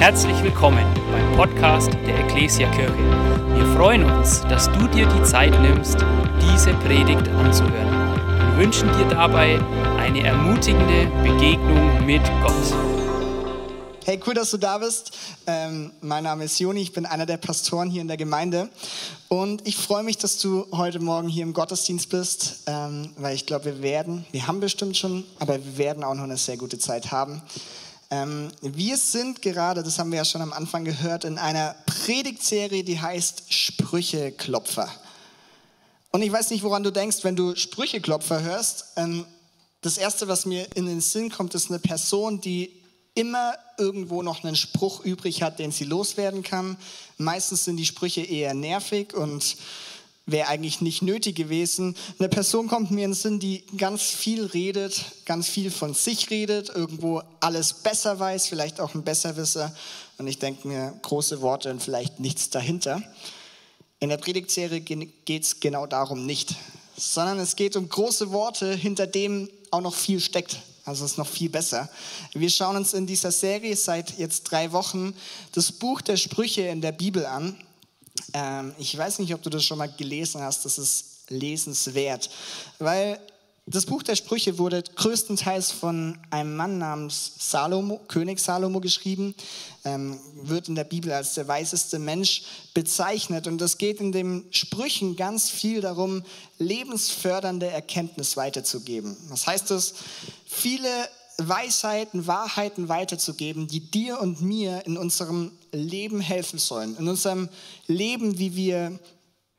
Herzlich willkommen beim Podcast der Ecclesia Kirche. Wir freuen uns, dass du dir die Zeit nimmst, diese Predigt anzuhören und wünschen dir dabei eine ermutigende Begegnung mit Gott. Hey, cool, dass du da bist. Ähm, mein Name ist Joni, ich bin einer der Pastoren hier in der Gemeinde. Und ich freue mich, dass du heute Morgen hier im Gottesdienst bist, ähm, weil ich glaube, wir werden, wir haben bestimmt schon, aber wir werden auch noch eine sehr gute Zeit haben. Ähm, wir sind gerade, das haben wir ja schon am Anfang gehört, in einer Predigtserie, die heißt Sprücheklopfer. Und ich weiß nicht, woran du denkst, wenn du Sprücheklopfer hörst. Ähm, das Erste, was mir in den Sinn kommt, ist eine Person, die immer irgendwo noch einen Spruch übrig hat, den sie loswerden kann. Meistens sind die Sprüche eher nervig und wäre eigentlich nicht nötig gewesen. Eine Person kommt mir in den Sinn, die ganz viel redet, ganz viel von sich redet, irgendwo alles besser weiß, vielleicht auch ein Besserwisser. Und ich denke mir, große Worte und vielleicht nichts dahinter. In der Predigtserie geht es genau darum nicht, sondern es geht um große Worte, hinter dem auch noch viel steckt. Also ist noch viel besser. Wir schauen uns in dieser Serie seit jetzt drei Wochen das Buch der Sprüche in der Bibel an. Ähm, ich weiß nicht, ob du das schon mal gelesen hast, das ist lesenswert, weil das Buch der Sprüche wurde größtenteils von einem Mann namens Salomo, König Salomo geschrieben, ähm, wird in der Bibel als der weiseste Mensch bezeichnet. Und es geht in den Sprüchen ganz viel darum, lebensfördernde Erkenntnis weiterzugeben. Was heißt das? Viele Weisheiten, Wahrheiten weiterzugeben, die dir und mir in unserem Leben helfen sollen. In unserem Leben, wie wir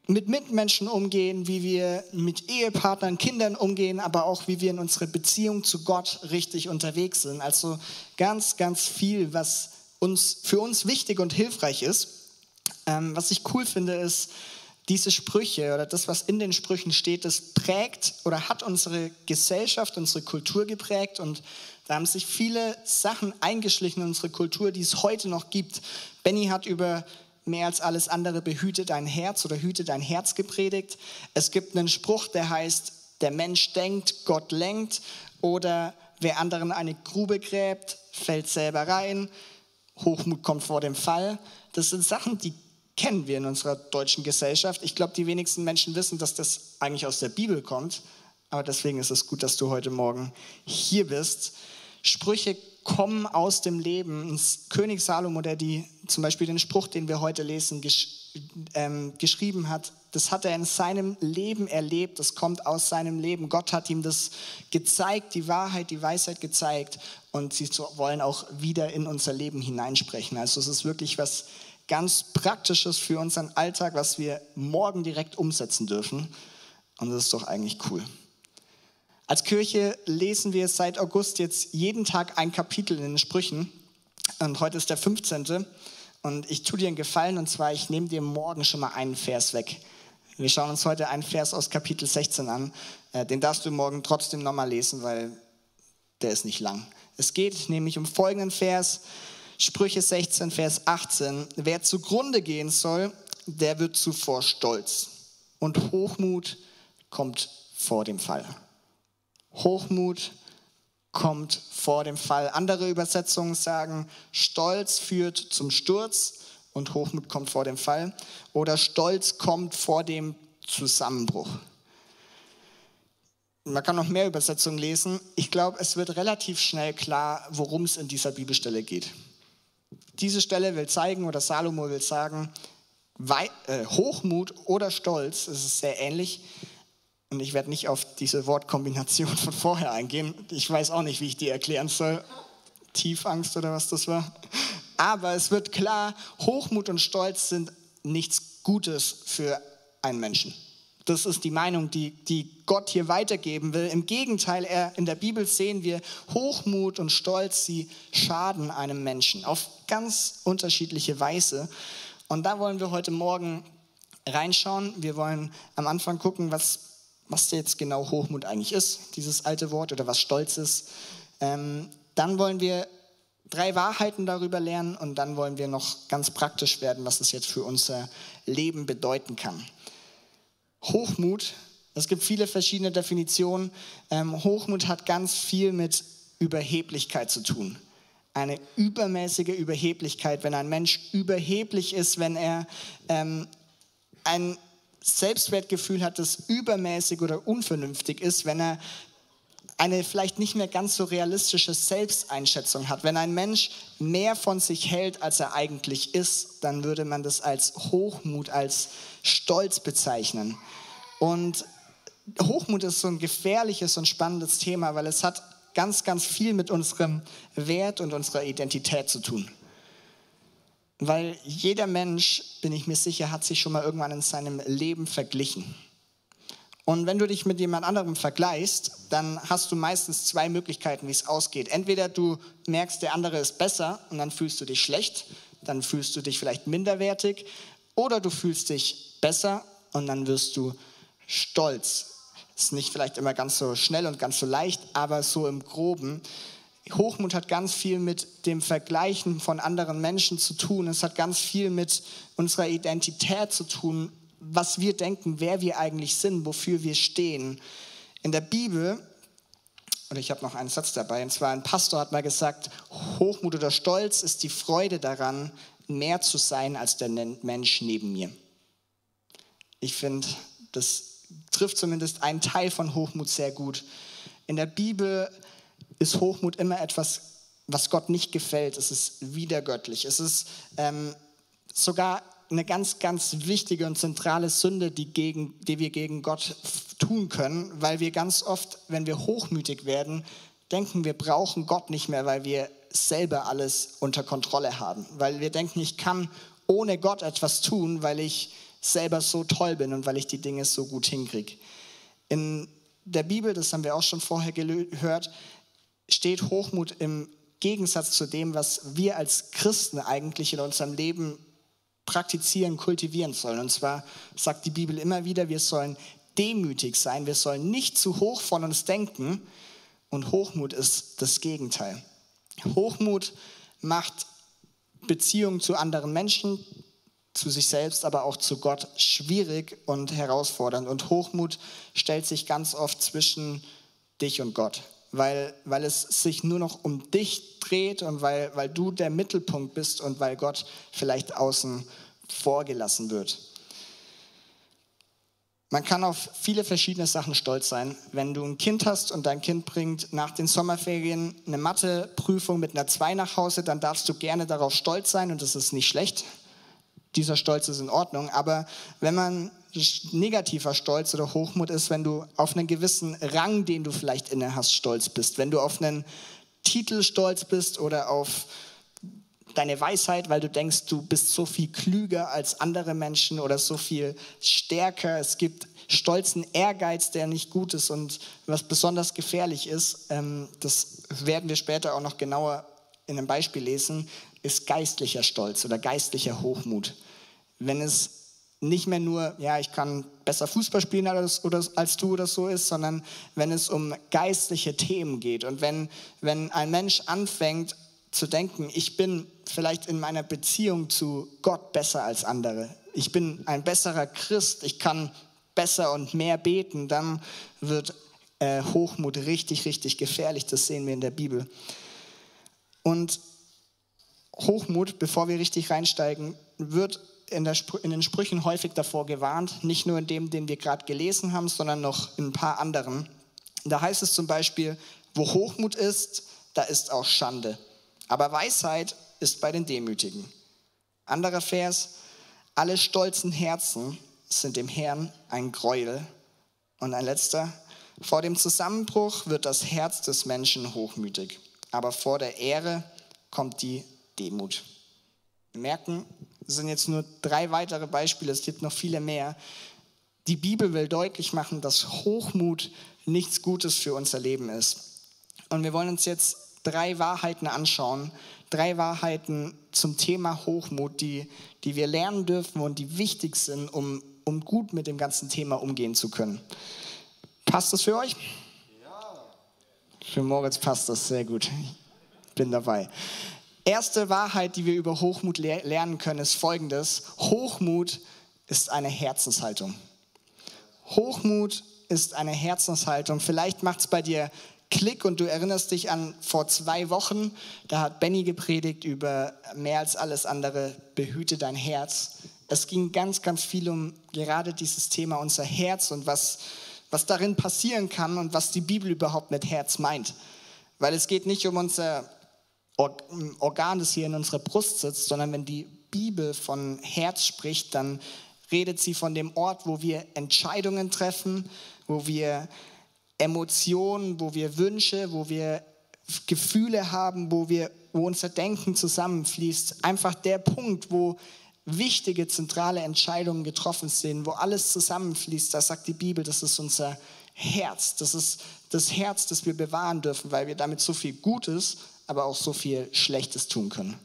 mit Mitmenschen umgehen, wie wir mit Ehepartnern, Kindern umgehen, aber auch wie wir in unserer Beziehung zu Gott richtig unterwegs sind. Also ganz, ganz viel, was uns, für uns wichtig und hilfreich ist. Ähm, was ich cool finde, ist, diese Sprüche oder das, was in den Sprüchen steht, das prägt oder hat unsere Gesellschaft, unsere Kultur geprägt und da haben sich viele Sachen eingeschlichen in unsere Kultur, die es heute noch gibt. Benny hat über mehr als alles andere behüte dein Herz oder hüte dein Herz gepredigt. Es gibt einen Spruch, der heißt, der Mensch denkt, Gott lenkt oder wer anderen eine Grube gräbt, fällt selber rein. Hochmut kommt vor dem Fall. Das sind Sachen, die kennen wir in unserer deutschen Gesellschaft. Ich glaube, die wenigsten Menschen wissen, dass das eigentlich aus der Bibel kommt. Aber deswegen ist es gut, dass du heute Morgen hier bist. Sprüche kommen aus dem Leben. König Salomo, der die, zum Beispiel den Spruch, den wir heute lesen, gesch, ähm, geschrieben hat, das hat er in seinem Leben erlebt, das kommt aus seinem Leben. Gott hat ihm das gezeigt, die Wahrheit, die Weisheit gezeigt und sie wollen auch wieder in unser Leben hineinsprechen. Also es ist wirklich was ganz Praktisches für unseren Alltag, was wir morgen direkt umsetzen dürfen. Und das ist doch eigentlich cool. Als Kirche lesen wir seit August jetzt jeden Tag ein Kapitel in den Sprüchen. Und heute ist der 15. Und ich tue dir einen Gefallen, und zwar, ich nehme dir morgen schon mal einen Vers weg. Wir schauen uns heute einen Vers aus Kapitel 16 an. Äh, den darfst du morgen trotzdem nochmal lesen, weil der ist nicht lang. Es geht nämlich um folgenden Vers, Sprüche 16, Vers 18. Wer zugrunde gehen soll, der wird zuvor stolz. Und Hochmut kommt vor dem Fall. Hochmut kommt vor dem Fall. Andere Übersetzungen sagen, Stolz führt zum Sturz und Hochmut kommt vor dem Fall. Oder Stolz kommt vor dem Zusammenbruch. Man kann noch mehr Übersetzungen lesen. Ich glaube, es wird relativ schnell klar, worum es in dieser Bibelstelle geht. Diese Stelle will zeigen, oder Salomo will sagen, äh, Hochmut oder Stolz, es ist sehr ähnlich, und ich werde nicht auf diese Wortkombination von vorher eingehen. Ich weiß auch nicht, wie ich die erklären soll. Tiefangst oder was das war. Aber es wird klar, Hochmut und Stolz sind nichts Gutes für einen Menschen. Das ist die Meinung, die, die Gott hier weitergeben will. Im Gegenteil, er, in der Bibel sehen wir, Hochmut und Stolz, sie schaden einem Menschen auf ganz unterschiedliche Weise. Und da wollen wir heute Morgen reinschauen. Wir wollen am Anfang gucken, was was jetzt genau Hochmut eigentlich ist, dieses alte Wort, oder was Stolz ist. Ähm, dann wollen wir drei Wahrheiten darüber lernen und dann wollen wir noch ganz praktisch werden, was es jetzt für unser Leben bedeuten kann. Hochmut, es gibt viele verschiedene Definitionen. Ähm, Hochmut hat ganz viel mit Überheblichkeit zu tun. eine übermäßige Überheblichkeit, wenn ein Mensch überheblich ist, wenn er ähm, ein Selbstwertgefühl hat, das übermäßig oder unvernünftig ist, wenn er eine vielleicht nicht mehr ganz so realistische Selbsteinschätzung hat. Wenn ein Mensch mehr von sich hält, als er eigentlich ist, dann würde man das als Hochmut, als Stolz bezeichnen. Und Hochmut ist so ein gefährliches und spannendes Thema, weil es hat ganz, ganz viel mit unserem Wert und unserer Identität zu tun. Weil jeder Mensch, bin ich mir sicher, hat sich schon mal irgendwann in seinem Leben verglichen. Und wenn du dich mit jemand anderem vergleichst, dann hast du meistens zwei Möglichkeiten, wie es ausgeht. Entweder du merkst, der andere ist besser und dann fühlst du dich schlecht, dann fühlst du dich vielleicht minderwertig, oder du fühlst dich besser und dann wirst du stolz. Ist nicht vielleicht immer ganz so schnell und ganz so leicht, aber so im groben. Hochmut hat ganz viel mit dem Vergleichen von anderen Menschen zu tun. Es hat ganz viel mit unserer Identität zu tun, was wir denken, wer wir eigentlich sind, wofür wir stehen. In der Bibel, oder ich habe noch einen Satz dabei, und zwar ein Pastor hat mal gesagt, Hochmut oder Stolz ist die Freude daran, mehr zu sein als der Mensch neben mir. Ich finde, das trifft zumindest einen Teil von Hochmut sehr gut. In der Bibel ist Hochmut immer etwas, was Gott nicht gefällt. Es ist widergöttlich. Es ist ähm, sogar eine ganz, ganz wichtige und zentrale Sünde, die, gegen, die wir gegen Gott tun können, weil wir ganz oft, wenn wir hochmütig werden, denken, wir brauchen Gott nicht mehr, weil wir selber alles unter Kontrolle haben. Weil wir denken, ich kann ohne Gott etwas tun, weil ich selber so toll bin und weil ich die Dinge so gut hinkriege. In der Bibel, das haben wir auch schon vorher gehört, steht Hochmut im Gegensatz zu dem, was wir als Christen eigentlich in unserem Leben praktizieren, kultivieren sollen. Und zwar sagt die Bibel immer wieder, wir sollen demütig sein, wir sollen nicht zu hoch von uns denken. Und Hochmut ist das Gegenteil. Hochmut macht Beziehungen zu anderen Menschen, zu sich selbst, aber auch zu Gott schwierig und herausfordernd. Und Hochmut stellt sich ganz oft zwischen dich und Gott, weil, weil es sich nur noch um dich dreht und weil, weil du der Mittelpunkt bist und weil Gott vielleicht außen vorgelassen wird. Man kann auf viele verschiedene Sachen stolz sein. Wenn du ein Kind hast und dein Kind bringt nach den Sommerferien eine Matheprüfung mit einer 2 nach Hause, dann darfst du gerne darauf stolz sein und das ist nicht schlecht. Dieser Stolz ist in Ordnung. Aber wenn man negativer Stolz oder Hochmut ist, wenn du auf einen gewissen Rang, den du vielleicht inne hast, stolz bist, wenn du auf einen Titel stolz bist oder auf deine Weisheit, weil du denkst, du bist so viel klüger als andere Menschen oder so viel stärker. Es gibt stolzen Ehrgeiz, der nicht gut ist und was besonders gefährlich ist, ähm, das werden wir später auch noch genauer in einem Beispiel lesen, ist geistlicher Stolz oder geistlicher Hochmut. Wenn es nicht mehr nur, ja, ich kann besser Fußball spielen als, oder, als du oder so ist, sondern wenn es um geistliche Themen geht und wenn, wenn ein Mensch anfängt, zu denken, ich bin vielleicht in meiner Beziehung zu Gott besser als andere. Ich bin ein besserer Christ, ich kann besser und mehr beten, dann wird äh, Hochmut richtig, richtig gefährlich. Das sehen wir in der Bibel. Und Hochmut, bevor wir richtig reinsteigen, wird in, der, in, den Sprüchen häufig davor gewarnt, nicht nur in dem, den wir gerade gelesen haben, sondern noch in ein paar anderen. Da heißt es zum Beispiel, wo Hochmut ist, da ist auch Schande. Aber Weisheit ist bei den Demütigen. Anderer Vers, alle stolzen Herzen sind dem Herrn ein Gräuel. Und ein letzter, vor dem Zusammenbruch wird das Herz des Menschen hochmütig, aber vor der Ehre kommt die Demut. Wir merken, es sind jetzt nur drei weitere Beispiele, es gibt noch viele mehr. Die Bibel will deutlich machen, dass Hochmut nichts Gutes für unser Leben ist. Und wir wollen uns jetzt drei Wahrheiten anschauen, drei Wahrheiten zum Thema Hochmut, die, die wir lernen dürfen und die wichtig sind, um, um gut mit dem ganzen Thema umgehen zu können. Passt das für euch? Ja. Für Moritz passt das sehr gut. Ich bin dabei. Erste Wahrheit, die wir über Hochmut lernen können, ist folgendes. Hochmut ist eine Herzenshaltung. Hochmut ist eine Herzenshaltung. Vielleicht macht es bei dir Klick und du erinnerst dich an vor zwei Wochen, da hat Benny gepredigt über mehr als alles andere, behüte dein Herz. Es ging ganz, ganz viel um gerade dieses Thema unser Herz und was, was darin passieren kann und was die Bibel überhaupt mit Herz meint. Weil es geht nicht um unser Organ, das hier in unserer Brust sitzt, sondern wenn die Bibel von Herz spricht, dann redet sie von dem Ort, wo wir Entscheidungen treffen, wo wir Emotionen, wo wir Wünsche, wo wir Gefühle haben, wo, wir, wo unser Denken zusammenfließt. Einfach der Punkt, wo wichtige, zentrale Entscheidungen getroffen sind, wo alles zusammenfließt, da sagt die Bibel, das ist unser Herz. Das ist das Herz, das wir bewahren dürfen, weil wir damit so viel Gutes, aber auch so viel Schlechtes tun können.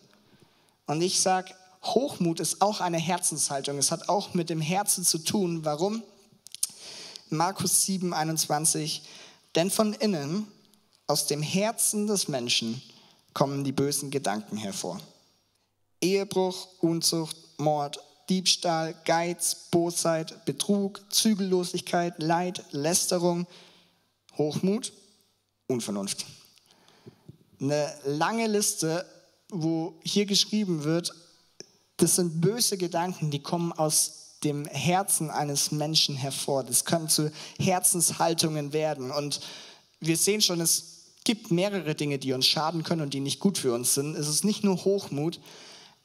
Und ich sage, Hochmut ist auch eine Herzenshaltung. Es hat auch mit dem Herzen zu tun. Warum? Markus 7, 21. Denn von innen, aus dem Herzen des Menschen, kommen die bösen Gedanken hervor. Ehebruch, Unzucht, Mord, Diebstahl, Geiz, Bosheit, Betrug, Zügellosigkeit, Leid, Lästerung, Hochmut, Unvernunft. Eine lange Liste, wo hier geschrieben wird, das sind böse Gedanken, die kommen aus dem Herzen eines Menschen hervor. Das können zu Herzenshaltungen werden. Und wir sehen schon, es gibt mehrere Dinge, die uns schaden können und die nicht gut für uns sind. Es ist nicht nur Hochmut,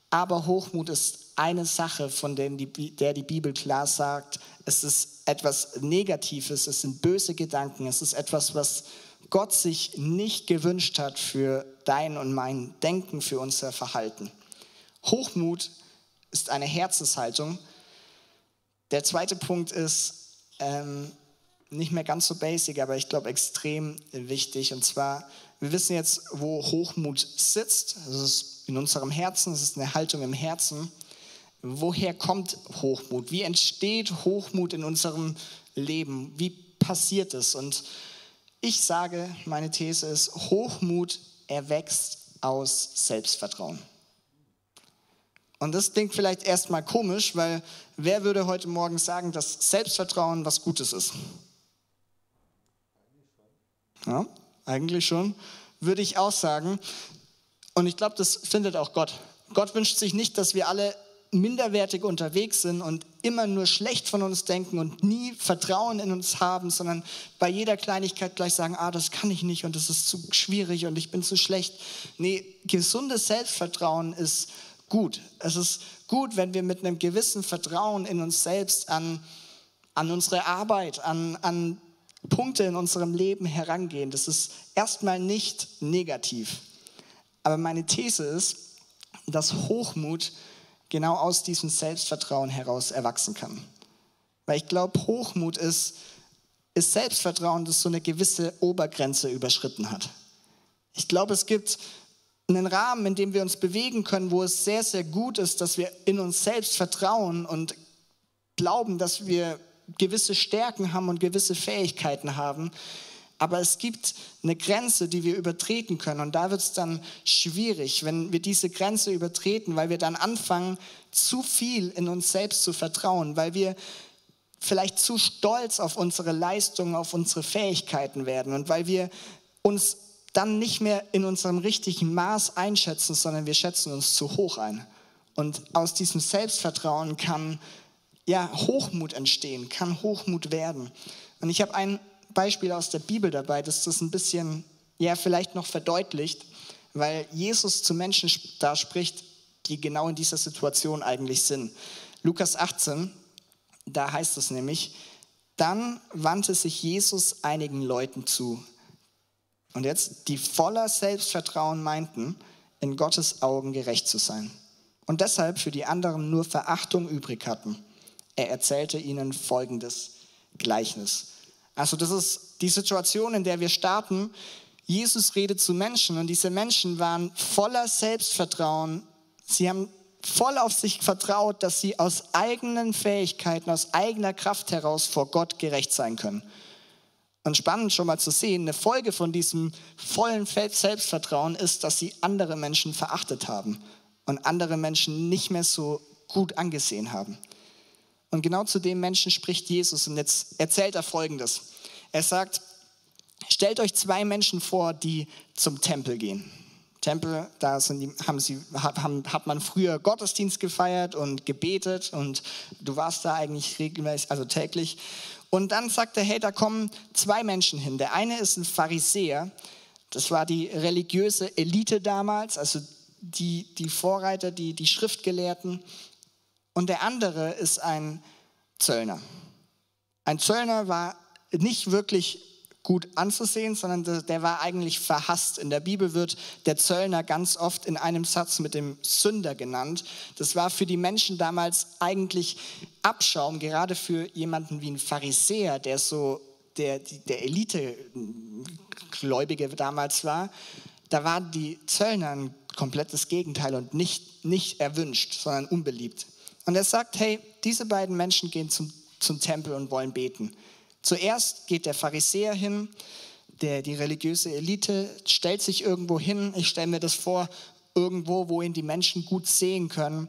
aber Hochmut ist eine Sache, von der die, der die Bibel klar sagt, es ist etwas Negatives, es sind böse Gedanken, es ist etwas, was Gott sich nicht gewünscht hat für dein und mein Denken, für unser Verhalten. Hochmut ist eine Herzenshaltung. Der zweite Punkt ist ähm, nicht mehr ganz so basic, aber ich glaube extrem wichtig. Und zwar, wir wissen jetzt, wo Hochmut sitzt. Das ist in unserem Herzen, das ist eine Haltung im Herzen. Woher kommt Hochmut? Wie entsteht Hochmut in unserem Leben? Wie passiert es? Und ich sage, meine These ist, Hochmut erwächst aus Selbstvertrauen. Und das klingt vielleicht erstmal komisch, weil wer würde heute Morgen sagen, dass Selbstvertrauen was Gutes ist? Ja, eigentlich schon. Würde ich auch sagen. Und ich glaube, das findet auch Gott. Gott wünscht sich nicht, dass wir alle minderwertig unterwegs sind und immer nur schlecht von uns denken und nie Vertrauen in uns haben, sondern bei jeder Kleinigkeit gleich sagen, ah, das kann ich nicht und das ist zu schwierig und ich bin zu schlecht. Nee, gesundes Selbstvertrauen ist gut. Es ist gut, wenn wir mit einem gewissen Vertrauen in uns selbst an, an unsere Arbeit, an, an Punkte in unserem Leben herangehen. Das ist erstmal nicht negativ. Aber meine These ist, dass Hochmut genau aus diesem Selbstvertrauen heraus erwachsen kann. Weil ich glaube, Hochmut ist, ist Selbstvertrauen, das so eine gewisse Obergrenze überschritten hat. Ich glaube, es gibt einen Rahmen, in dem wir uns bewegen können, wo es sehr, sehr gut ist, dass wir in uns selbst vertrauen und glauben, dass wir gewisse Stärken haben und gewisse Fähigkeiten haben. Aber es gibt eine Grenze, die wir übertreten können. Und da wird es dann schwierig, wenn wir diese Grenze übertreten, weil wir dann anfangen, zu viel in uns selbst zu vertrauen, weil wir vielleicht zu stolz auf unsere Leistungen, auf unsere Fähigkeiten werden und weil wir uns dann nicht mehr in unserem richtigen Maß einschätzen, sondern wir schätzen uns zu hoch ein. Und aus diesem Selbstvertrauen kann ja Hochmut entstehen, kann Hochmut werden. Und ich habe ein Beispiel aus der Bibel dabei, das das ein bisschen ja vielleicht noch verdeutlicht, weil Jesus zu Menschen da spricht, die genau in dieser Situation eigentlich sind. Lukas 18, da heißt es nämlich, dann wandte sich Jesus einigen Leuten zu, und jetzt, die voller Selbstvertrauen meinten, in Gottes Augen gerecht zu sein. Und deshalb für die anderen nur Verachtung übrig hatten. Er erzählte ihnen folgendes Gleichnis. Also das ist die Situation, in der wir starten. Jesus redet zu Menschen und diese Menschen waren voller Selbstvertrauen. Sie haben voll auf sich vertraut, dass sie aus eigenen Fähigkeiten, aus eigener Kraft heraus vor Gott gerecht sein können. Und spannend schon mal zu sehen, eine Folge von diesem vollen Selbstvertrauen ist, dass sie andere Menschen verachtet haben und andere Menschen nicht mehr so gut angesehen haben. Und genau zu dem Menschen spricht Jesus und jetzt erzählt er Folgendes. Er sagt, stellt euch zwei Menschen vor, die zum Tempel gehen. Tempel, da die, haben sie, haben, hat man früher Gottesdienst gefeiert und gebetet und du warst da eigentlich regelmäßig, also täglich. Und dann sagt er, hey, da kommen zwei Menschen hin. Der eine ist ein Pharisäer, das war die religiöse Elite damals, also die, die Vorreiter, die, die Schriftgelehrten. Und der andere ist ein Zöllner. Ein Zöllner war nicht wirklich gut anzusehen, sondern der war eigentlich verhasst. In der Bibel wird der Zöllner ganz oft in einem Satz mit dem Sünder genannt. Das war für die Menschen damals eigentlich Abschaum, gerade für jemanden wie ein Pharisäer, der so der, der Elite-Gläubige damals war. Da waren die Zöllner ein komplettes Gegenteil und nicht, nicht erwünscht, sondern unbeliebt. Und er sagt, hey, diese beiden Menschen gehen zum, zum Tempel und wollen beten. Zuerst geht der Pharisäer hin, der, die religiöse Elite stellt sich irgendwo hin. Ich stelle mir das vor, irgendwo, wo ihn die Menschen gut sehen können.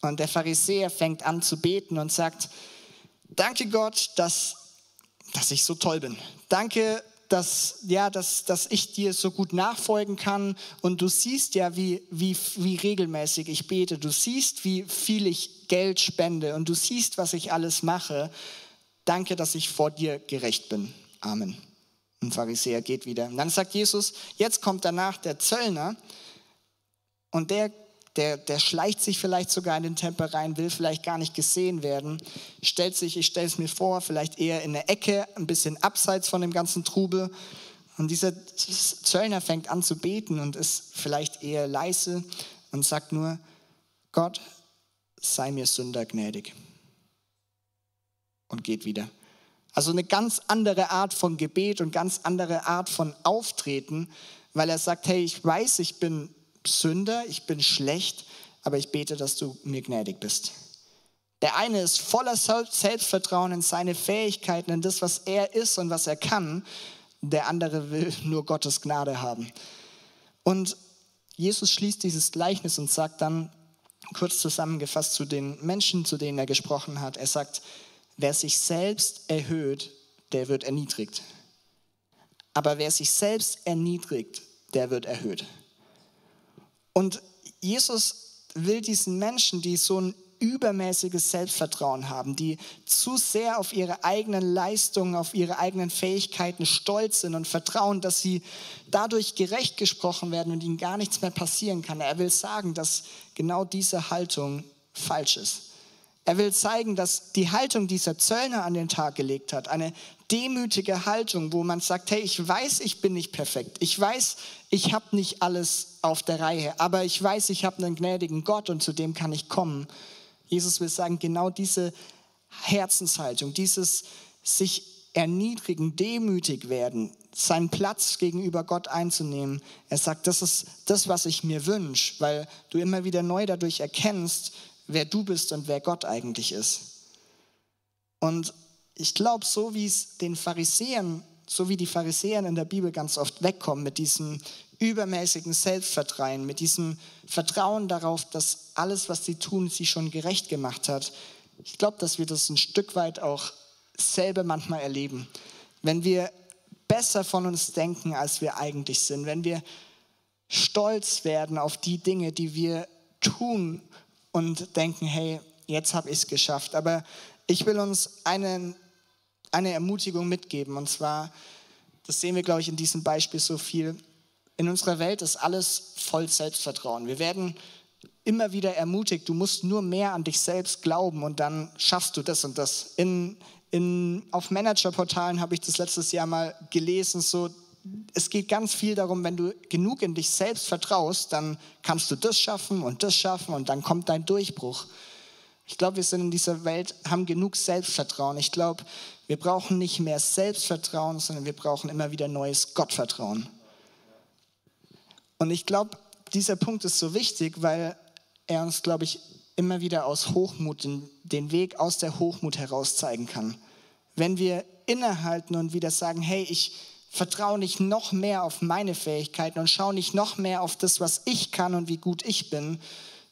Und der Pharisäer fängt an zu beten und sagt, danke Gott, dass, dass ich so toll bin. Danke, dass, ja, dass, dass ich dir so gut nachfolgen kann. Und du siehst ja, wie, wie, wie regelmäßig ich bete. Du siehst, wie viel ich Geld spende. Und du siehst, was ich alles mache. Danke, dass ich vor dir gerecht bin. Amen. Ein Pharisäer geht wieder. Und dann sagt Jesus, jetzt kommt danach der Zöllner und der, der, der schleicht sich vielleicht sogar in den Tempel rein, will vielleicht gar nicht gesehen werden, stellt sich, ich stelle es mir vor, vielleicht eher in der Ecke, ein bisschen abseits von dem ganzen Trubel. Und dieser Zöllner fängt an zu beten und ist vielleicht eher leise und sagt nur, Gott, sei mir Sünder gnädig und geht wieder. Also eine ganz andere Art von Gebet und ganz andere Art von Auftreten, weil er sagt, hey, ich weiß, ich bin Sünder, ich bin schlecht, aber ich bete, dass du mir gnädig bist. Der eine ist voller Selbstvertrauen in seine Fähigkeiten, in das, was er ist und was er kann. Der andere will nur Gottes Gnade haben. Und Jesus schließt dieses Gleichnis und sagt dann, kurz zusammengefasst zu den Menschen, zu denen er gesprochen hat, er sagt, Wer sich selbst erhöht, der wird erniedrigt. Aber wer sich selbst erniedrigt, der wird erhöht. Und Jesus will diesen Menschen, die so ein übermäßiges Selbstvertrauen haben, die zu sehr auf ihre eigenen Leistungen, auf ihre eigenen Fähigkeiten stolz sind und vertrauen, dass sie dadurch gerecht gesprochen werden und ihnen gar nichts mehr passieren kann. Er will sagen, dass genau diese Haltung falsch ist. Er will zeigen, dass die Haltung dieser Zöllner an den Tag gelegt hat, eine demütige Haltung, wo man sagt, hey, ich weiß, ich bin nicht perfekt. Ich weiß, ich habe nicht alles auf der Reihe, aber ich weiß, ich habe einen gnädigen Gott und zu dem kann ich kommen. Jesus will sagen, genau diese Herzenshaltung, dieses sich erniedrigen, demütig werden, seinen Platz gegenüber Gott einzunehmen. Er sagt, das ist das, was ich mir wünsche, weil du immer wieder neu dadurch erkennst, wer du bist und wer Gott eigentlich ist. Und ich glaube, so wie es den Pharisäern, so wie die Pharisäer in der Bibel ganz oft wegkommen mit diesem übermäßigen Selbstvertrauen, mit diesem Vertrauen darauf, dass alles, was sie tun, sie schon gerecht gemacht hat. Ich glaube, dass wir das ein Stück weit auch selber manchmal erleben. Wenn wir besser von uns denken, als wir eigentlich sind, wenn wir stolz werden auf die Dinge, die wir tun und denken, hey, jetzt habe ich es geschafft. Aber ich will uns einen, eine Ermutigung mitgeben. Und zwar, das sehen wir, glaube ich, in diesem Beispiel so viel. In unserer Welt ist alles voll Selbstvertrauen. Wir werden immer wieder ermutigt, du musst nur mehr an dich selbst glauben und dann schaffst du das und das. In, in, auf Managerportalen habe ich das letztes Jahr mal gelesen, so es geht ganz viel darum, wenn du genug in dich selbst vertraust, dann kannst du das schaffen und das schaffen und dann kommt dein Durchbruch. Ich glaube, wir sind in dieser Welt, haben genug Selbstvertrauen. Ich glaube, wir brauchen nicht mehr Selbstvertrauen, sondern wir brauchen immer wieder neues Gottvertrauen. Und ich glaube, dieser Punkt ist so wichtig, weil er uns, glaube ich, immer wieder aus Hochmut, den, den Weg aus der Hochmut heraus zeigen kann. Wenn wir innehalten und wieder sagen, hey, ich, vertraue nicht noch mehr auf meine Fähigkeiten und schaue nicht noch mehr auf das, was ich kann und wie gut ich bin,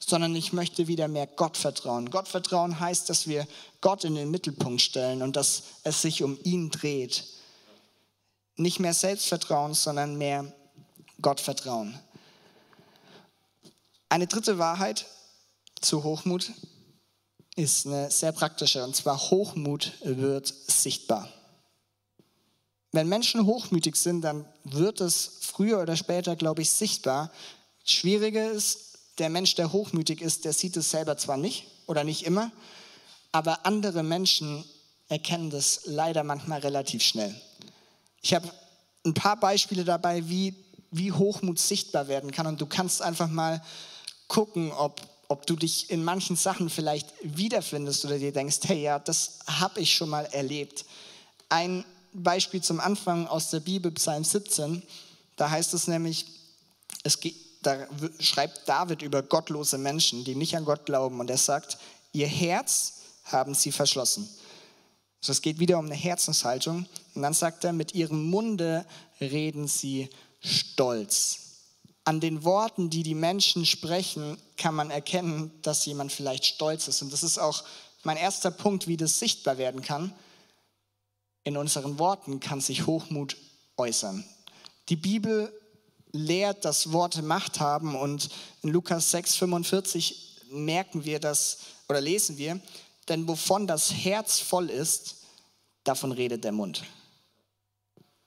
sondern ich möchte wieder mehr Gott vertrauen. Gott vertrauen heißt, dass wir Gott in den Mittelpunkt stellen und dass es sich um ihn dreht. Nicht mehr Selbstvertrauen, sondern mehr Gottvertrauen. Eine dritte Wahrheit zu Hochmut ist eine sehr praktische, und zwar Hochmut wird sichtbar. Wenn Menschen hochmütig sind, dann wird es früher oder später, glaube ich, sichtbar. Schwierige ist, der Mensch, der hochmütig ist, der sieht es selber zwar nicht oder nicht immer, aber andere Menschen erkennen das leider manchmal relativ schnell. Ich habe ein paar Beispiele dabei, wie, wie Hochmut sichtbar werden kann und du kannst einfach mal gucken, ob, ob du dich in manchen Sachen vielleicht wiederfindest oder dir denkst, hey ja, das habe ich schon mal erlebt. Ein Beispiel zum Anfang aus der Bibel, Psalm 17, da heißt es nämlich, es geht, da schreibt David über gottlose Menschen, die nicht an Gott glauben und er sagt, ihr Herz haben sie verschlossen. Also es geht wieder um eine Herzenshaltung und dann sagt er, mit ihrem Munde reden sie stolz. An den Worten, die die Menschen sprechen, kann man erkennen, dass jemand vielleicht stolz ist. Und das ist auch mein erster Punkt, wie das sichtbar werden kann. In unseren Worten kann sich Hochmut äußern. Die Bibel lehrt, dass Worte Macht haben und in Lukas 6, 45 merken wir das oder lesen wir, denn wovon das Herz voll ist, davon redet der Mund.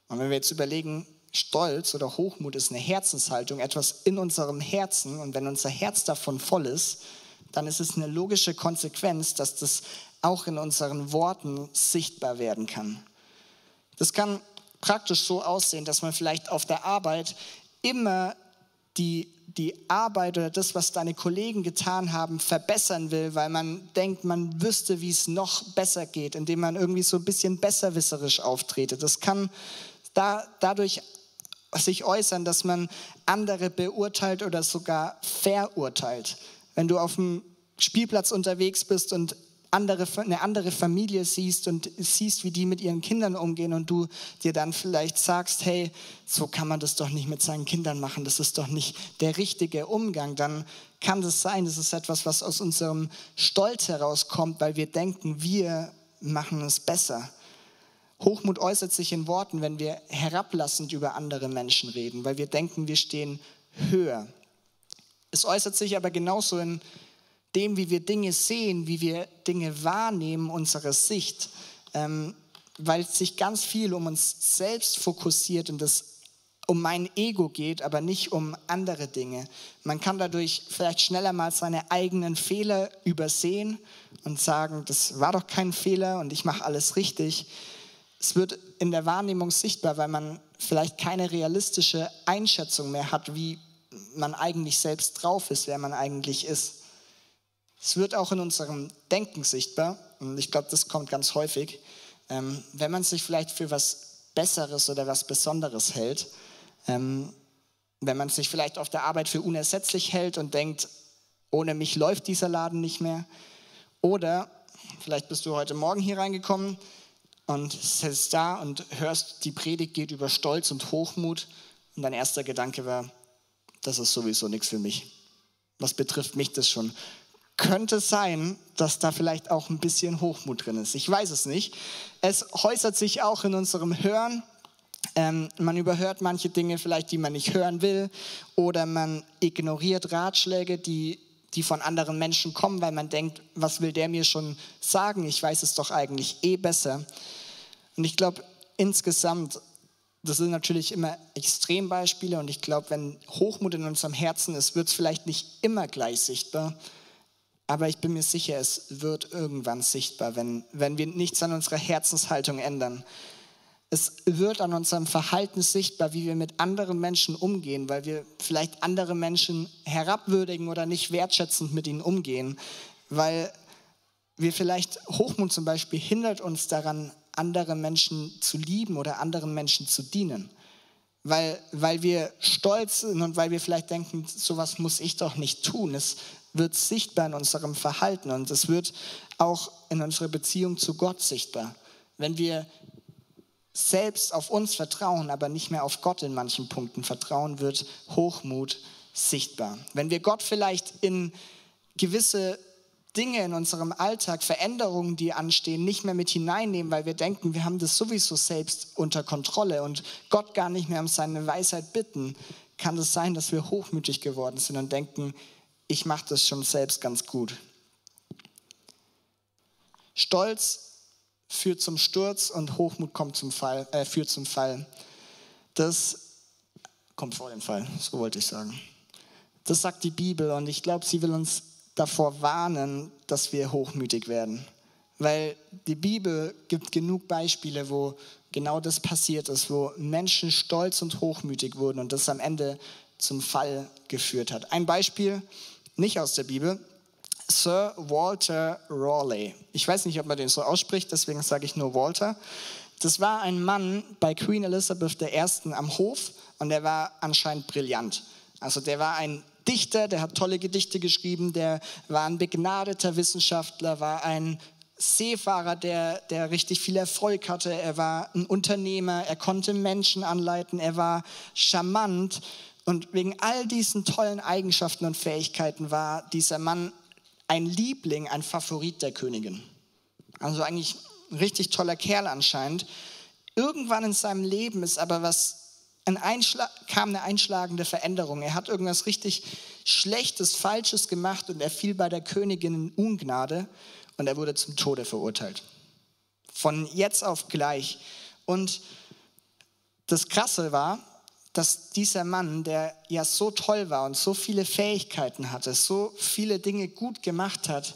Und wenn wir jetzt überlegen, Stolz oder Hochmut ist eine Herzenshaltung, etwas in unserem Herzen und wenn unser Herz davon voll ist, dann ist es eine logische Konsequenz, dass das auch in unseren Worten sichtbar werden kann. Das kann praktisch so aussehen, dass man vielleicht auf der Arbeit immer die, die Arbeit oder das, was deine Kollegen getan haben, verbessern will, weil man denkt, man wüsste, wie es noch besser geht, indem man irgendwie so ein bisschen besserwisserisch auftretet. Das kann da, dadurch sich äußern, dass man andere beurteilt oder sogar verurteilt. Wenn du auf dem Spielplatz unterwegs bist und andere, eine andere Familie siehst und siehst, wie die mit ihren Kindern umgehen und du dir dann vielleicht sagst, hey, so kann man das doch nicht mit seinen Kindern machen, das ist doch nicht der richtige Umgang, dann kann das sein, das ist etwas, was aus unserem Stolz herauskommt, weil wir denken, wir machen es besser. Hochmut äußert sich in Worten, wenn wir herablassend über andere Menschen reden, weil wir denken, wir stehen höher. Es äußert sich aber genauso in dem, wie wir Dinge sehen, wie wir Dinge wahrnehmen, unsere Sicht, ähm, weil sich ganz viel um uns selbst fokussiert und das um mein Ego geht, aber nicht um andere Dinge. Man kann dadurch vielleicht schneller mal seine eigenen Fehler übersehen und sagen, das war doch kein Fehler und ich mache alles richtig. Es wird in der Wahrnehmung sichtbar, weil man vielleicht keine realistische Einschätzung mehr hat, wie man eigentlich selbst drauf ist, wer man eigentlich ist. Es wird auch in unserem Denken sichtbar, und ich glaube, das kommt ganz häufig, ähm, wenn man sich vielleicht für was Besseres oder was Besonderes hält, ähm, wenn man sich vielleicht auf der Arbeit für unersetzlich hält und denkt, ohne mich läuft dieser Laden nicht mehr. Oder vielleicht bist du heute Morgen hier reingekommen und sitzt da und hörst, die Predigt geht über Stolz und Hochmut und dein erster Gedanke war, das ist sowieso nichts für mich. Was betrifft mich das schon? Könnte sein, dass da vielleicht auch ein bisschen Hochmut drin ist. Ich weiß es nicht. Es äußert sich auch in unserem Hören. Ähm, man überhört manche Dinge vielleicht, die man nicht hören will, oder man ignoriert Ratschläge, die, die von anderen Menschen kommen, weil man denkt, was will der mir schon sagen? Ich weiß es doch eigentlich eh besser. Und ich glaube, insgesamt, das sind natürlich immer Extrembeispiele und ich glaube, wenn Hochmut in unserem Herzen ist, wird es vielleicht nicht immer gleich sichtbar, aber ich bin mir sicher, es wird irgendwann sichtbar, wenn, wenn wir nichts an unserer Herzenshaltung ändern. Es wird an unserem Verhalten sichtbar, wie wir mit anderen Menschen umgehen, weil wir vielleicht andere Menschen herabwürdigen oder nicht wertschätzend mit ihnen umgehen, weil wir vielleicht Hochmut zum Beispiel hindert uns daran, andere Menschen zu lieben oder anderen Menschen zu dienen. Weil, weil wir stolz sind und weil wir vielleicht denken, sowas muss ich doch nicht tun. Es wird sichtbar in unserem Verhalten und es wird auch in unserer Beziehung zu Gott sichtbar. Wenn wir selbst auf uns vertrauen, aber nicht mehr auf Gott in manchen Punkten vertrauen, wird Hochmut sichtbar. Wenn wir Gott vielleicht in gewisse Dinge in unserem Alltag, Veränderungen, die anstehen, nicht mehr mit hineinnehmen, weil wir denken, wir haben das sowieso selbst unter Kontrolle und Gott gar nicht mehr um seine Weisheit bitten, kann es sein, dass wir hochmütig geworden sind und denken, ich mache das schon selbst ganz gut. Stolz führt zum Sturz und Hochmut kommt zum Fall, äh, führt zum Fall. Das kommt vor dem Fall, so wollte ich sagen. Das sagt die Bibel und ich glaube, sie will uns davor warnen, dass wir hochmütig werden. Weil die Bibel gibt genug Beispiele, wo genau das passiert ist, wo Menschen stolz und hochmütig wurden und das am Ende zum Fall geführt hat. Ein Beispiel, nicht aus der Bibel, Sir Walter Raleigh. Ich weiß nicht, ob man den so ausspricht, deswegen sage ich nur Walter. Das war ein Mann bei Queen Elizabeth I. am Hof und der war anscheinend brillant. Also der war ein Dichter, der hat tolle Gedichte geschrieben, der war ein begnadeter Wissenschaftler, war ein Seefahrer, der, der richtig viel Erfolg hatte. Er war ein Unternehmer, er konnte Menschen anleiten, er war charmant. Und wegen all diesen tollen Eigenschaften und Fähigkeiten war dieser Mann ein Liebling, ein Favorit der Königin. Also eigentlich ein richtig toller Kerl anscheinend. Irgendwann in seinem Leben ist aber was ein kam eine einschlagende Veränderung. Er hat irgendwas richtig Schlechtes, Falsches gemacht und er fiel bei der Königin in Ungnade und er wurde zum Tode verurteilt. Von jetzt auf gleich. Und das Krasse war, dass dieser Mann, der ja so toll war und so viele Fähigkeiten hatte, so viele Dinge gut gemacht hat,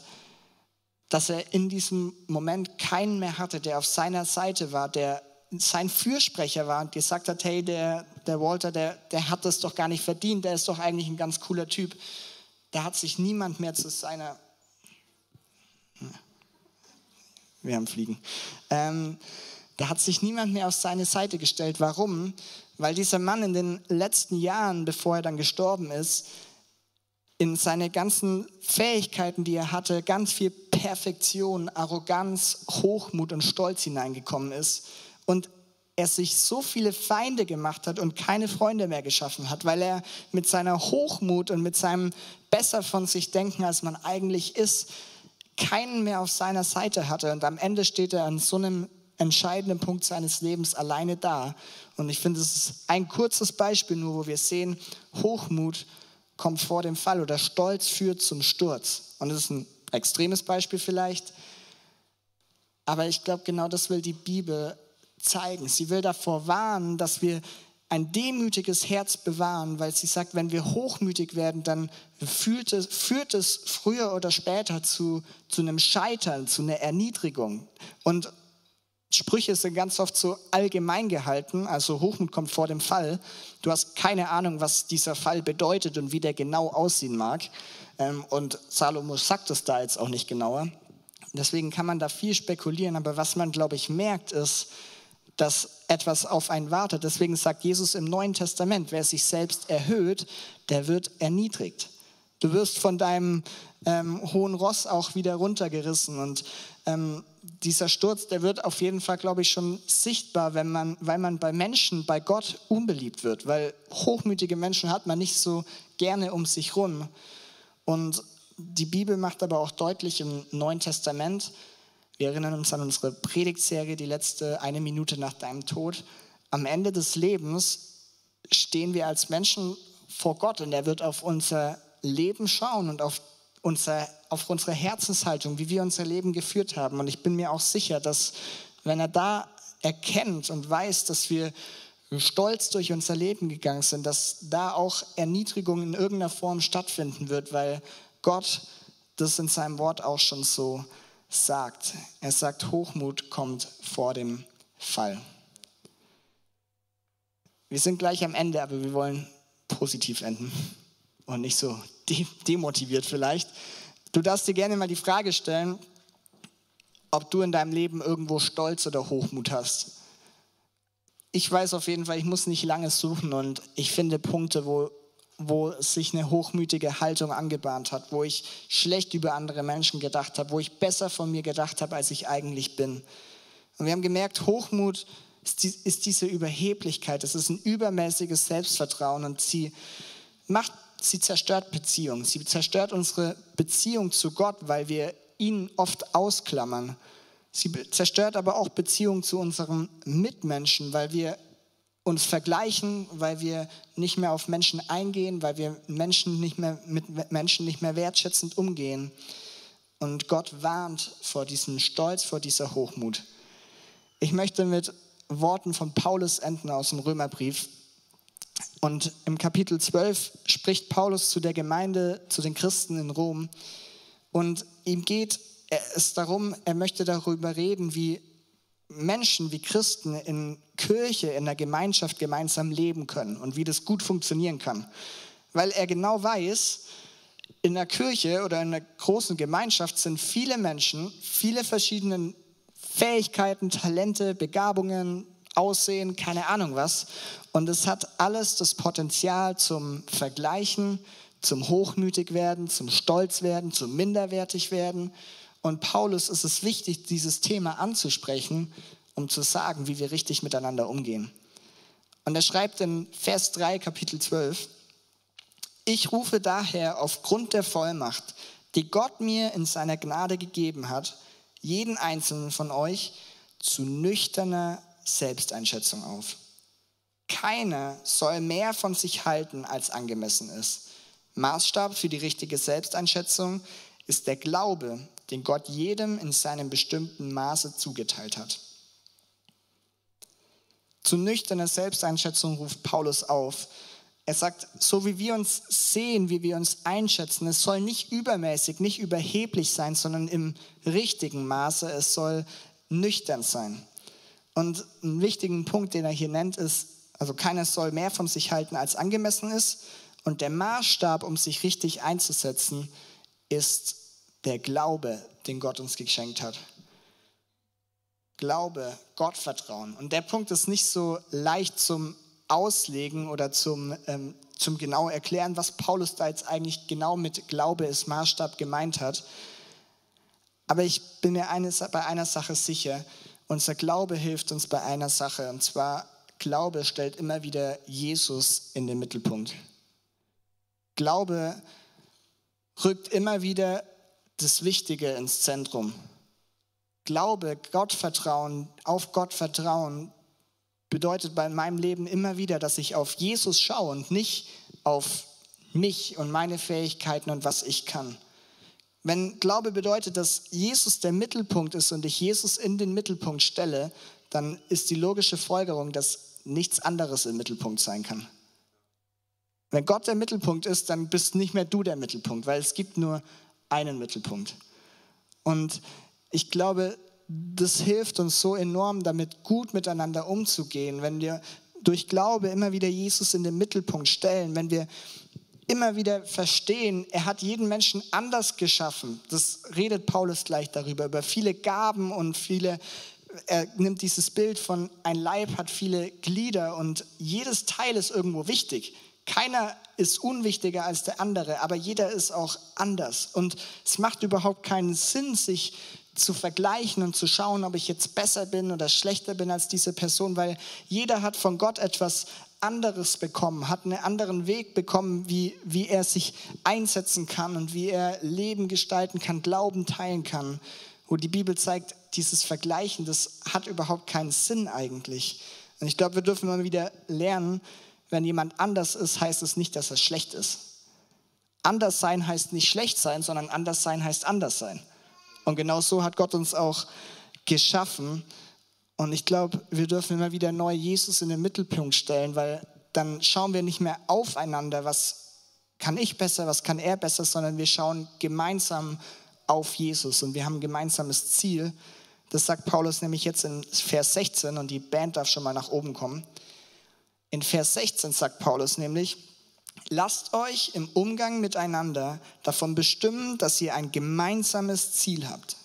dass er in diesem Moment keinen mehr hatte, der auf seiner Seite war, der sein Fürsprecher war und gesagt hat, hey, der, der Walter, der, der hat das doch gar nicht verdient, der ist doch eigentlich ein ganz cooler Typ. Da hat sich niemand mehr zu seiner... Wir haben Fliegen. Ähm, da hat sich niemand mehr auf seine Seite gestellt. Warum? Weil dieser Mann in den letzten Jahren, bevor er dann gestorben ist, in seine ganzen Fähigkeiten, die er hatte, ganz viel Perfektion, Arroganz, Hochmut und Stolz hineingekommen ist und er sich so viele Feinde gemacht hat und keine Freunde mehr geschaffen hat, weil er mit seiner Hochmut und mit seinem besser von sich denken, als man eigentlich ist, keinen mehr auf seiner Seite hatte. Und am Ende steht er an so einem entscheidenden Punkt seines Lebens alleine da. Und ich finde, es ist ein kurzes Beispiel nur, wo wir sehen, Hochmut kommt vor dem Fall oder Stolz führt zum Sturz. Und das ist ein extremes Beispiel vielleicht. Aber ich glaube, genau das will die Bibel zeigen. Sie will davor warnen, dass wir ein demütiges Herz bewahren, weil sie sagt, wenn wir hochmütig werden, dann führt es, führt es früher oder später zu, zu einem Scheitern, zu einer Erniedrigung. Und Sprüche sind ganz oft so allgemein gehalten, also Hochmut kommt vor dem Fall. Du hast keine Ahnung, was dieser Fall bedeutet und wie der genau aussehen mag. Ähm, und Salomo sagt es da jetzt auch nicht genauer. Deswegen kann man da viel spekulieren, aber was man, glaube ich, merkt, ist, dass etwas auf einen wartet. Deswegen sagt Jesus im Neuen Testament, wer sich selbst erhöht, der wird erniedrigt. Du wirst von deinem ähm, hohen Ross auch wieder runtergerissen. Und ähm, dieser Sturz, der wird auf jeden Fall, glaube ich, schon sichtbar, wenn man, weil man bei Menschen, bei Gott unbeliebt wird. Weil hochmütige Menschen hat man nicht so gerne um sich rum. Und die Bibel macht aber auch deutlich im Neuen Testament, wir erinnern uns an unsere Predigtserie, die letzte eine Minute nach deinem Tod. Am Ende des Lebens stehen wir als Menschen vor Gott und er wird auf unser Leben schauen und auf, unser, auf unsere Herzenshaltung, wie wir unser Leben geführt haben. Und ich bin mir auch sicher, dass wenn er da erkennt und weiß, dass wir stolz durch unser Leben gegangen sind, dass da auch Erniedrigung in irgendeiner Form stattfinden wird, weil Gott das in seinem Wort auch schon so sagt. Er sagt, Hochmut kommt vor dem Fall. Wir sind gleich am Ende, aber wir wollen positiv enden und nicht so demotiviert vielleicht. Du darfst dir gerne mal die Frage stellen, ob du in deinem Leben irgendwo Stolz oder Hochmut hast. Ich weiß auf jeden Fall, ich muss nicht lange suchen und ich finde Punkte, wo wo sich eine hochmütige Haltung angebahnt hat, wo ich schlecht über andere Menschen gedacht habe, wo ich besser von mir gedacht habe, als ich eigentlich bin. Und wir haben gemerkt, Hochmut ist, die, ist diese Überheblichkeit, es ist ein übermäßiges Selbstvertrauen und sie macht sie zerstört Beziehungen. Sie zerstört unsere Beziehung zu Gott, weil wir ihn oft ausklammern. Sie zerstört aber auch Beziehungen zu unseren Mitmenschen, weil wir uns vergleichen, weil wir nicht mehr auf Menschen eingehen, weil wir Menschen nicht mehr, mit Menschen nicht mehr wertschätzend umgehen. Und Gott warnt vor diesem Stolz, vor dieser Hochmut. Ich möchte mit Worten von Paulus enden aus dem Römerbrief. Und im Kapitel 12 spricht Paulus zu der Gemeinde, zu den Christen in Rom. Und ihm geht es darum, er möchte darüber reden, wie Menschen, wie Christen in Kirche, in der Gemeinschaft gemeinsam leben können und wie das gut funktionieren kann. Weil er genau weiß, in der Kirche oder in der großen Gemeinschaft sind viele Menschen, viele verschiedene Fähigkeiten, Talente, Begabungen, Aussehen, keine Ahnung was. Und es hat alles das Potenzial zum Vergleichen, zum hochmütig werden, zum stolz werden, zum minderwertig werden. Und Paulus ist es wichtig, dieses Thema anzusprechen, um zu sagen, wie wir richtig miteinander umgehen. Und er schreibt in Vers 3, Kapitel 12, ich rufe daher aufgrund der Vollmacht, die Gott mir in seiner Gnade gegeben hat, jeden einzelnen von euch zu nüchterner Selbsteinschätzung auf. Keiner soll mehr von sich halten, als angemessen ist. Maßstab für die richtige Selbsteinschätzung ist der Glaube, den Gott jedem in seinem bestimmten Maße zugeteilt hat. Zu nüchterner Selbsteinschätzung ruft Paulus auf. Er sagt, so wie wir uns sehen, wie wir uns einschätzen, es soll nicht übermäßig, nicht überheblich sein, sondern im richtigen Maße, es soll nüchtern sein. Und ein wichtigen Punkt, den er hier nennt, ist, also keiner soll mehr von sich halten, als angemessen ist. Und der Maßstab, um sich richtig einzusetzen, ist der Glaube, den Gott uns geschenkt hat. Glaube, Gottvertrauen. Und der Punkt ist nicht so leicht zum Auslegen oder zum, ähm, zum genau erklären, was Paulus da jetzt eigentlich genau mit Glaube ist Maßstab gemeint hat. Aber ich bin mir eines, bei einer Sache sicher. Unser Glaube hilft uns bei einer Sache. Und zwar, Glaube stellt immer wieder Jesus in den Mittelpunkt. Glaube rückt immer wieder das Wichtige ins Zentrum. Glaube, Gottvertrauen, auf Gott vertrauen, bedeutet bei meinem Leben immer wieder, dass ich auf Jesus schaue und nicht auf mich und meine Fähigkeiten und was ich kann. Wenn Glaube bedeutet, dass Jesus der Mittelpunkt ist und ich Jesus in den Mittelpunkt stelle, dann ist die logische Folgerung, dass nichts anderes im Mittelpunkt sein kann. Wenn Gott der Mittelpunkt ist, dann bist nicht mehr du der Mittelpunkt, weil es gibt nur einen Mittelpunkt. Und ich glaube, das hilft uns so enorm, damit gut miteinander umzugehen, wenn wir durch Glaube immer wieder Jesus in den Mittelpunkt stellen, wenn wir immer wieder verstehen, er hat jeden Menschen anders geschaffen. Das redet Paulus gleich darüber, über viele Gaben und viele, er nimmt dieses Bild von ein Leib hat viele Glieder und jedes Teil ist irgendwo wichtig. Keiner ist unwichtiger als der andere, aber jeder ist auch anders. Und es macht überhaupt keinen Sinn, sich zu vergleichen und zu schauen, ob ich jetzt besser bin oder schlechter bin als diese Person, weil jeder hat von Gott etwas anderes bekommen, hat einen anderen Weg bekommen, wie, wie er sich einsetzen kann und wie er Leben gestalten kann, Glauben teilen kann. Wo die Bibel zeigt, dieses Vergleichen, das hat überhaupt keinen Sinn eigentlich. Und ich glaube, wir dürfen mal wieder lernen, wenn jemand anders ist, heißt es nicht, dass er schlecht ist. Anders sein heißt nicht schlecht sein, sondern anders sein heißt anders sein. Und genau so hat Gott uns auch geschaffen. Und ich glaube, wir dürfen immer wieder neu Jesus in den Mittelpunkt stellen, weil dann schauen wir nicht mehr aufeinander, was kann ich besser, was kann er besser, sondern wir schauen gemeinsam auf Jesus und wir haben ein gemeinsames Ziel. Das sagt Paulus nämlich jetzt in Vers 16 und die Band darf schon mal nach oben kommen. In Vers 16 sagt Paulus nämlich, lasst euch im Umgang miteinander davon bestimmen, dass ihr ein gemeinsames Ziel habt.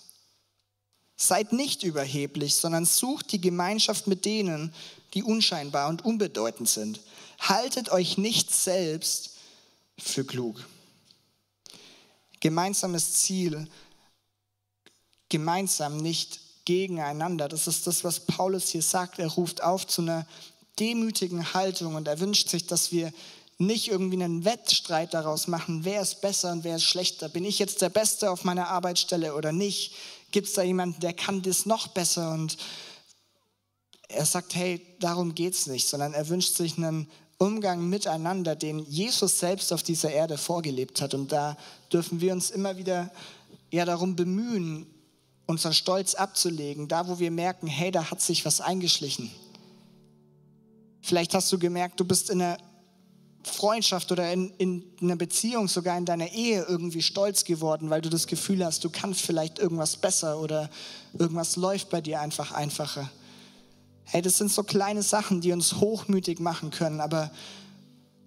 Seid nicht überheblich, sondern sucht die Gemeinschaft mit denen, die unscheinbar und unbedeutend sind. Haltet euch nicht selbst für klug. Gemeinsames Ziel, gemeinsam nicht gegeneinander. Das ist das, was Paulus hier sagt. Er ruft auf zu einer demütigen Haltung und er wünscht sich, dass wir nicht irgendwie einen Wettstreit daraus machen, wer ist besser und wer ist schlechter. Bin ich jetzt der Beste auf meiner Arbeitsstelle oder nicht? Gibt es da jemanden, der kann das noch besser? Und er sagt, hey, darum geht es nicht, sondern er wünscht sich einen Umgang miteinander, den Jesus selbst auf dieser Erde vorgelebt hat. Und da dürfen wir uns immer wieder ja, darum bemühen, unseren Stolz abzulegen, da wo wir merken, hey, da hat sich was eingeschlichen. Vielleicht hast du gemerkt, du bist in einer Freundschaft oder in, in einer Beziehung, sogar in deiner Ehe irgendwie stolz geworden, weil du das Gefühl hast, du kannst vielleicht irgendwas besser oder irgendwas läuft bei dir einfach einfacher. Hey, das sind so kleine Sachen, die uns hochmütig machen können, aber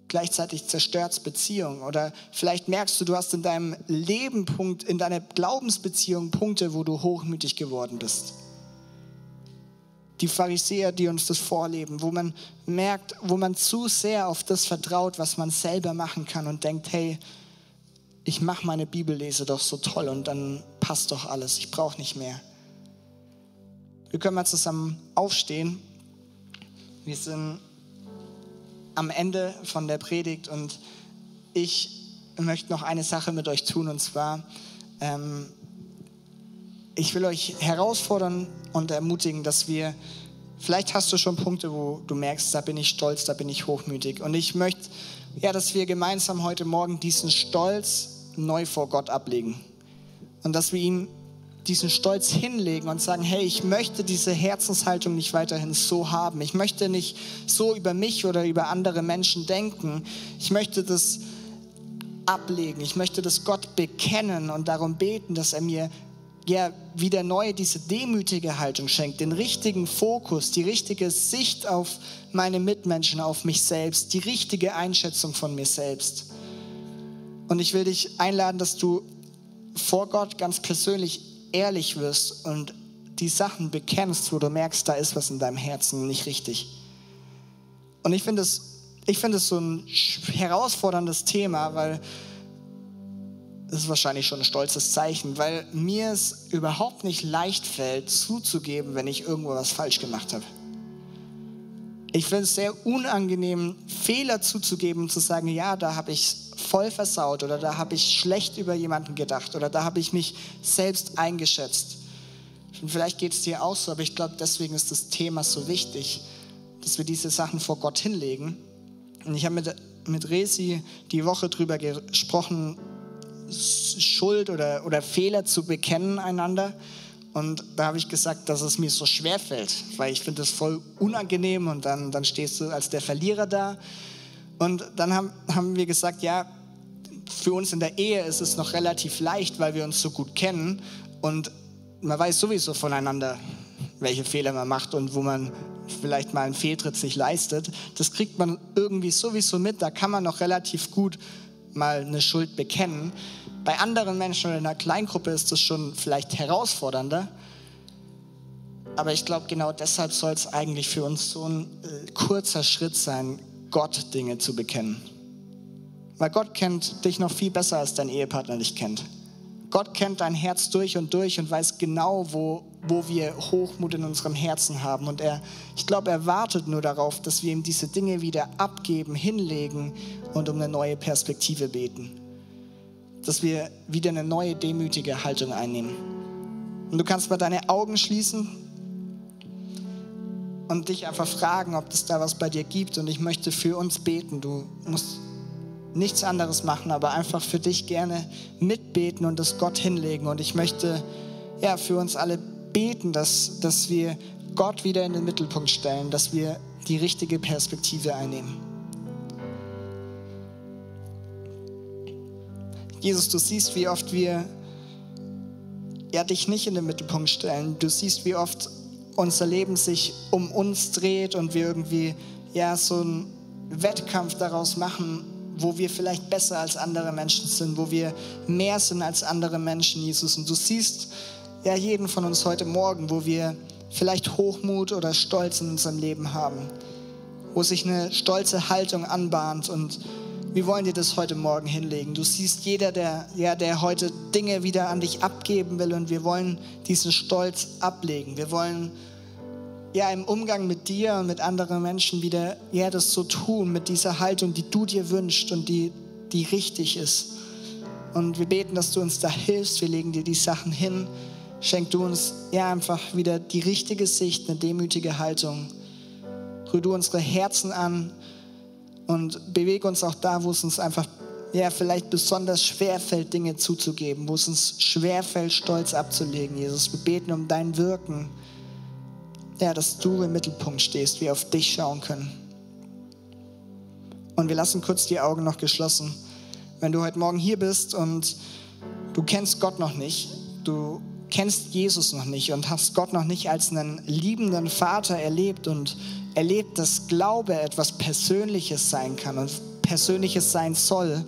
gleichzeitig zerstört es Beziehungen. Oder vielleicht merkst du, du hast in deinem Leben Punkt, in deiner Glaubensbeziehung Punkte, wo du hochmütig geworden bist. Die Pharisäer, die uns das vorleben, wo man merkt, wo man zu sehr auf das vertraut, was man selber machen kann und denkt, hey, ich mache meine Bibellese doch so toll und dann passt doch alles, ich brauche nicht mehr. Wir können mal zusammen aufstehen. Wir sind am Ende von der Predigt und ich möchte noch eine Sache mit euch tun und zwar, ähm, ich will euch herausfordern und ermutigen, dass wir, vielleicht hast du schon Punkte, wo du merkst, da bin ich stolz, da bin ich hochmütig und ich möchte, ja, dass wir gemeinsam heute Morgen diesen Stolz neu vor Gott ablegen und dass wir ihn diesen Stolz hinlegen und sagen, hey, ich möchte diese Herzenshaltung nicht weiterhin so haben. Ich möchte nicht so über mich oder über andere Menschen denken. Ich möchte das ablegen. Ich möchte das Gott bekennen und darum beten, dass er mir ja wieder neu diese demütige Haltung schenkt, den richtigen Fokus, die richtige Sicht auf meine Mitmenschen, auf mich selbst, die richtige Einschätzung von mir selbst. Und ich will dich einladen, dass du vor Gott ganz persönlich ehrlich wirst und die Sachen bekennst, wo du merkst, da ist was in deinem Herzen nicht richtig. Und ich finde es ich finde es so ein herausforderndes Thema, weil es ist wahrscheinlich schon ein stolzes Zeichen, weil mir es überhaupt nicht leicht fällt, zuzugeben, wenn ich irgendwo was falsch gemacht habe. Ich finde es sehr unangenehm, Fehler zuzugeben und zu sagen, ja, da habe ich voll versaut oder da habe ich schlecht über jemanden gedacht oder da habe ich mich selbst eingeschätzt. Und vielleicht geht es dir auch so, aber ich glaube, deswegen ist das Thema so wichtig, dass wir diese Sachen vor Gott hinlegen. Und ich habe mit, mit Resi die Woche darüber gesprochen, Schuld oder, oder Fehler zu bekennen einander. Und da habe ich gesagt, dass es mir so schwer fällt, weil ich finde das voll unangenehm und dann, dann stehst du als der Verlierer da. Und dann haben, haben wir gesagt, ja, für uns in der Ehe ist es noch relativ leicht, weil wir uns so gut kennen und man weiß sowieso voneinander, welche Fehler man macht und wo man vielleicht mal einen Fehltritt sich leistet. Das kriegt man irgendwie sowieso mit, da kann man noch relativ gut mal eine Schuld bekennen. Bei anderen Menschen oder in einer Kleingruppe ist das schon vielleicht herausfordernder. Aber ich glaube, genau deshalb soll es eigentlich für uns so ein äh, kurzer Schritt sein, Gott Dinge zu bekennen. Weil Gott kennt dich noch viel besser, als dein Ehepartner dich kennt. Gott kennt dein Herz durch und durch und weiß genau, wo, wo wir Hochmut in unserem Herzen haben. Und er, ich glaube, er wartet nur darauf, dass wir ihm diese Dinge wieder abgeben, hinlegen und um eine neue Perspektive beten. Dass wir wieder eine neue demütige Haltung einnehmen. Und du kannst mal deine Augen schließen und dich einfach fragen, ob es da was bei dir gibt. Und ich möchte für uns beten. Du musst nichts anderes machen, aber einfach für dich gerne mitbeten und das Gott hinlegen. Und ich möchte ja für uns alle beten, dass, dass wir Gott wieder in den Mittelpunkt stellen, dass wir die richtige Perspektive einnehmen. Jesus, du siehst, wie oft wir ja, dich nicht in den Mittelpunkt stellen. Du siehst, wie oft unser Leben sich um uns dreht und wir irgendwie ja so einen Wettkampf daraus machen, wo wir vielleicht besser als andere Menschen sind, wo wir mehr sind als andere Menschen, Jesus. Und du siehst ja jeden von uns heute Morgen, wo wir vielleicht Hochmut oder Stolz in unserem Leben haben, wo sich eine stolze Haltung anbahnt und wir wollen dir das heute Morgen hinlegen. Du siehst jeder, der, ja, der heute Dinge wieder an dich abgeben will und wir wollen diesen Stolz ablegen. Wir wollen ja im Umgang mit dir und mit anderen Menschen wieder ja das so tun mit dieser Haltung, die du dir wünschst und die die richtig ist. Und wir beten, dass du uns da hilfst. Wir legen dir die Sachen hin. Schenk du uns ja einfach wieder die richtige Sicht, eine demütige Haltung. Rühr du unsere Herzen an und bewege uns auch da, wo es uns einfach ja, vielleicht besonders schwer fällt, Dinge zuzugeben, wo es uns schwer fällt, Stolz abzulegen, Jesus. Wir beten um dein Wirken, ja, dass du im Mittelpunkt stehst, wir auf dich schauen können. Und wir lassen kurz die Augen noch geschlossen. Wenn du heute Morgen hier bist und du kennst Gott noch nicht, du kennst Jesus noch nicht und hast Gott noch nicht als einen liebenden Vater erlebt und erlebt, dass Glaube etwas Persönliches sein kann und Persönliches sein soll,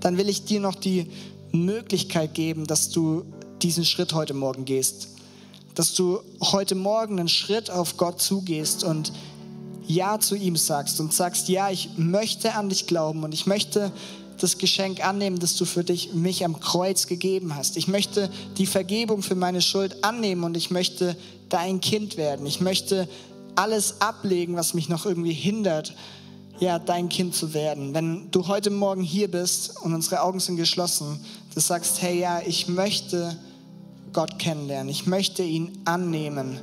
dann will ich dir noch die Möglichkeit geben, dass du diesen Schritt heute Morgen gehst. Dass du heute Morgen einen Schritt auf Gott zugehst und Ja zu ihm sagst und sagst, ja, ich möchte an dich glauben und ich möchte das Geschenk annehmen, das du für dich mich am Kreuz gegeben hast. Ich möchte die Vergebung für meine Schuld annehmen und ich möchte dein Kind werden. Ich möchte alles ablegen, was mich noch irgendwie hindert, ja, dein Kind zu werden. Wenn du heute Morgen hier bist und unsere Augen sind geschlossen, du sagst, hey, ja, ich möchte Gott kennenlernen. Ich möchte ihn annehmen.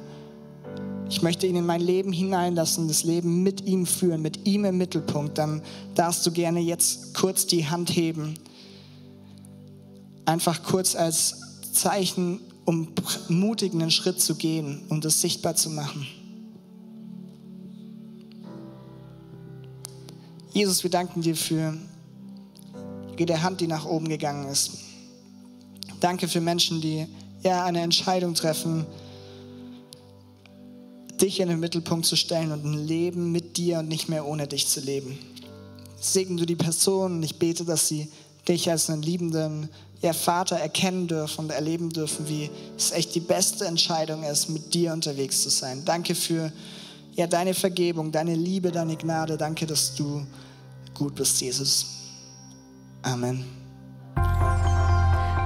Ich möchte ihn in mein Leben hineinlassen, das Leben mit ihm führen, mit ihm im Mittelpunkt. Dann darfst du gerne jetzt kurz die Hand heben. Einfach kurz als Zeichen, um mutig einen Schritt zu gehen, um das sichtbar zu machen. Jesus, wir danken dir für jede Hand, die nach oben gegangen ist. Danke für Menschen, die ja eine Entscheidung treffen, dich in den Mittelpunkt zu stellen und ein Leben mit dir und nicht mehr ohne dich zu leben. Segne du die Person und ich bete, dass sie dich als einen liebenden ja, Vater erkennen dürfen und erleben dürfen, wie es echt die beste Entscheidung ist, mit dir unterwegs zu sein. Danke für ja, deine Vergebung, deine Liebe, deine Gnade. Danke, dass du gut bist, Jesus. Amen.